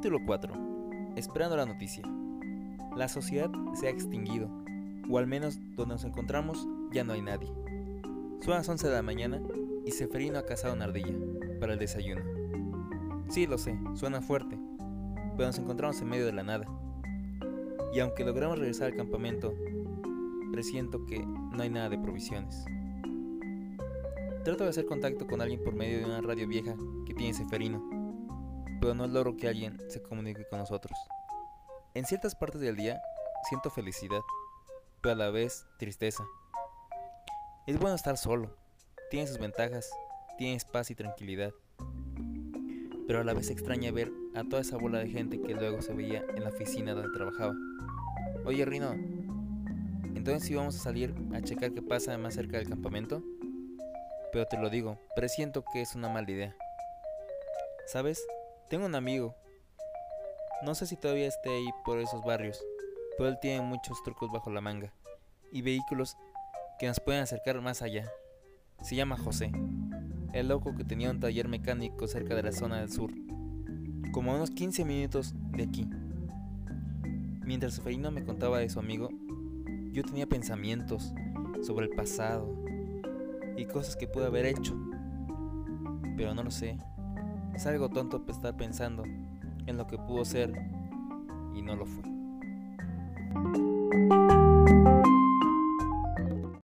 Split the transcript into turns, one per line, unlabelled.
Capítulo 4. Esperando la noticia. La sociedad se ha extinguido, o al menos donde nos encontramos ya no hay nadie. Son las 11 de la mañana y Seferino ha cazado una ardilla para el desayuno. Sí, lo sé, suena fuerte, pero nos encontramos en medio de la nada. Y aunque logramos regresar al campamento, presiento que no hay nada de provisiones. Trato de hacer contacto con alguien por medio de una radio vieja que tiene Seferino, pero no logro que alguien se comunique con nosotros. En ciertas partes del día siento felicidad, pero a la vez tristeza. Es bueno estar solo, tiene sus ventajas, tienes paz y tranquilidad, pero a la vez extraña ver a toda esa bola de gente que luego se veía en la oficina donde trabajaba. Oye Rino, entonces si vamos a salir a checar qué pasa más cerca del campamento, pero te lo digo, presiento que es una mala idea. ¿Sabes? Tengo un amigo. No sé si todavía esté ahí por esos barrios, pero él tiene muchos trucos bajo la manga y vehículos que nos pueden acercar más allá. Se llama José, el loco que tenía un taller mecánico cerca de la zona del sur, como a unos 15 minutos de aquí. Mientras Seferino me contaba de su amigo, yo tenía pensamientos sobre el pasado y cosas que pude haber hecho, pero no lo sé. Es algo tonto estar pensando en lo que pudo ser y no lo fue.